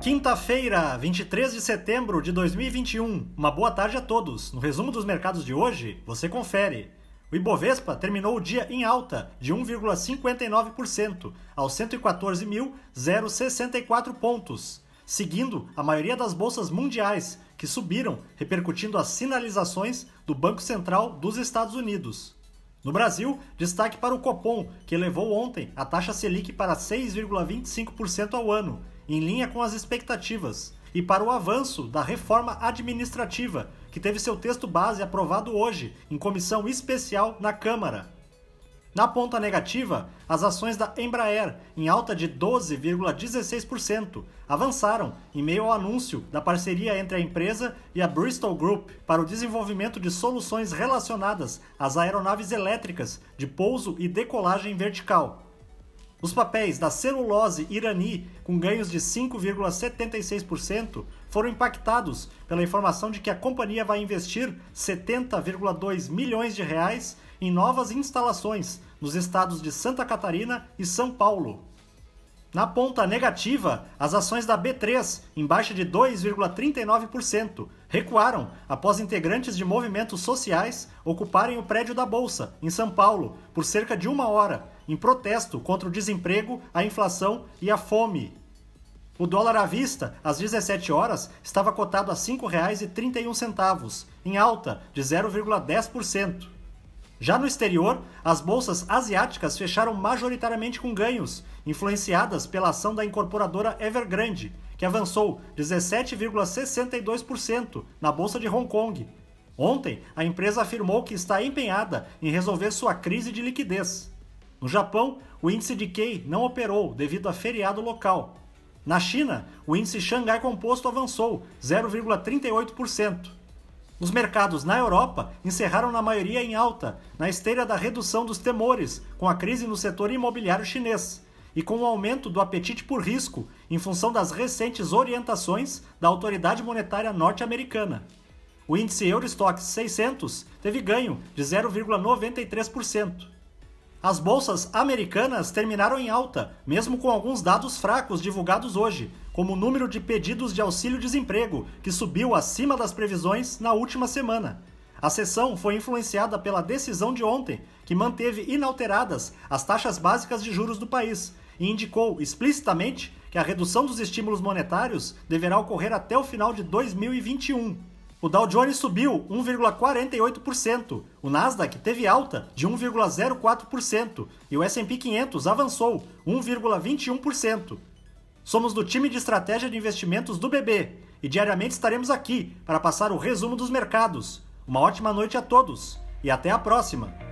Quinta-feira, 23 de setembro de 2021. Uma boa tarde a todos. No resumo dos mercados de hoje, você confere. O Ibovespa terminou o dia em alta de 1,59% aos 114.064 pontos, seguindo a maioria das bolsas mundiais, que subiram, repercutindo as sinalizações do Banco Central dos Estados Unidos. No Brasil, destaque para o Copom, que elevou ontem a taxa Selic para 6,25% ao ano, em linha com as expectativas, e para o avanço da reforma administrativa, que teve seu texto base aprovado hoje em comissão especial na Câmara. Na ponta negativa, as ações da Embraer, em alta de 12,16%, avançaram em meio ao anúncio da parceria entre a empresa e a Bristol Group para o desenvolvimento de soluções relacionadas às aeronaves elétricas de pouso e decolagem vertical. Os papéis da celulose irani, com ganhos de 5,76%, foram impactados pela informação de que a companhia vai investir 70,2 milhões de reais em novas instalações nos estados de Santa Catarina e São Paulo. Na ponta negativa, as ações da B3, em baixa de 2,39%, recuaram após integrantes de movimentos sociais ocuparem o prédio da Bolsa, em São Paulo, por cerca de uma hora, em protesto contra o desemprego, a inflação e a fome. O dólar à vista, às 17 horas, estava cotado a R$ 5,31, em alta de 0,10%. Já no exterior, as bolsas asiáticas fecharam majoritariamente com ganhos, influenciadas pela ação da incorporadora Evergrande, que avançou 17,62% na bolsa de Hong Kong. Ontem, a empresa afirmou que está empenhada em resolver sua crise de liquidez. No Japão, o índice de Kei não operou devido a feriado local. Na China, o índice Xangai Composto avançou 0,38%. Os mercados na Europa encerraram na maioria em alta, na esteira da redução dos temores com a crise no setor imobiliário chinês e com o aumento do apetite por risco em função das recentes orientações da autoridade monetária norte-americana. O índice Eurostoxx 600 teve ganho de 0,93%. As bolsas americanas terminaram em alta, mesmo com alguns dados fracos divulgados hoje, como o número de pedidos de auxílio-desemprego, que subiu acima das previsões na última semana. A sessão foi influenciada pela decisão de ontem, que manteve inalteradas as taxas básicas de juros do país e indicou explicitamente que a redução dos estímulos monetários deverá ocorrer até o final de 2021. O Dow Jones subiu 1,48%, o Nasdaq teve alta de 1,04% e o S&P 500 avançou 1,21%. Somos do time de estratégia de investimentos do BB e diariamente estaremos aqui para passar o resumo dos mercados. Uma ótima noite a todos e até a próxima!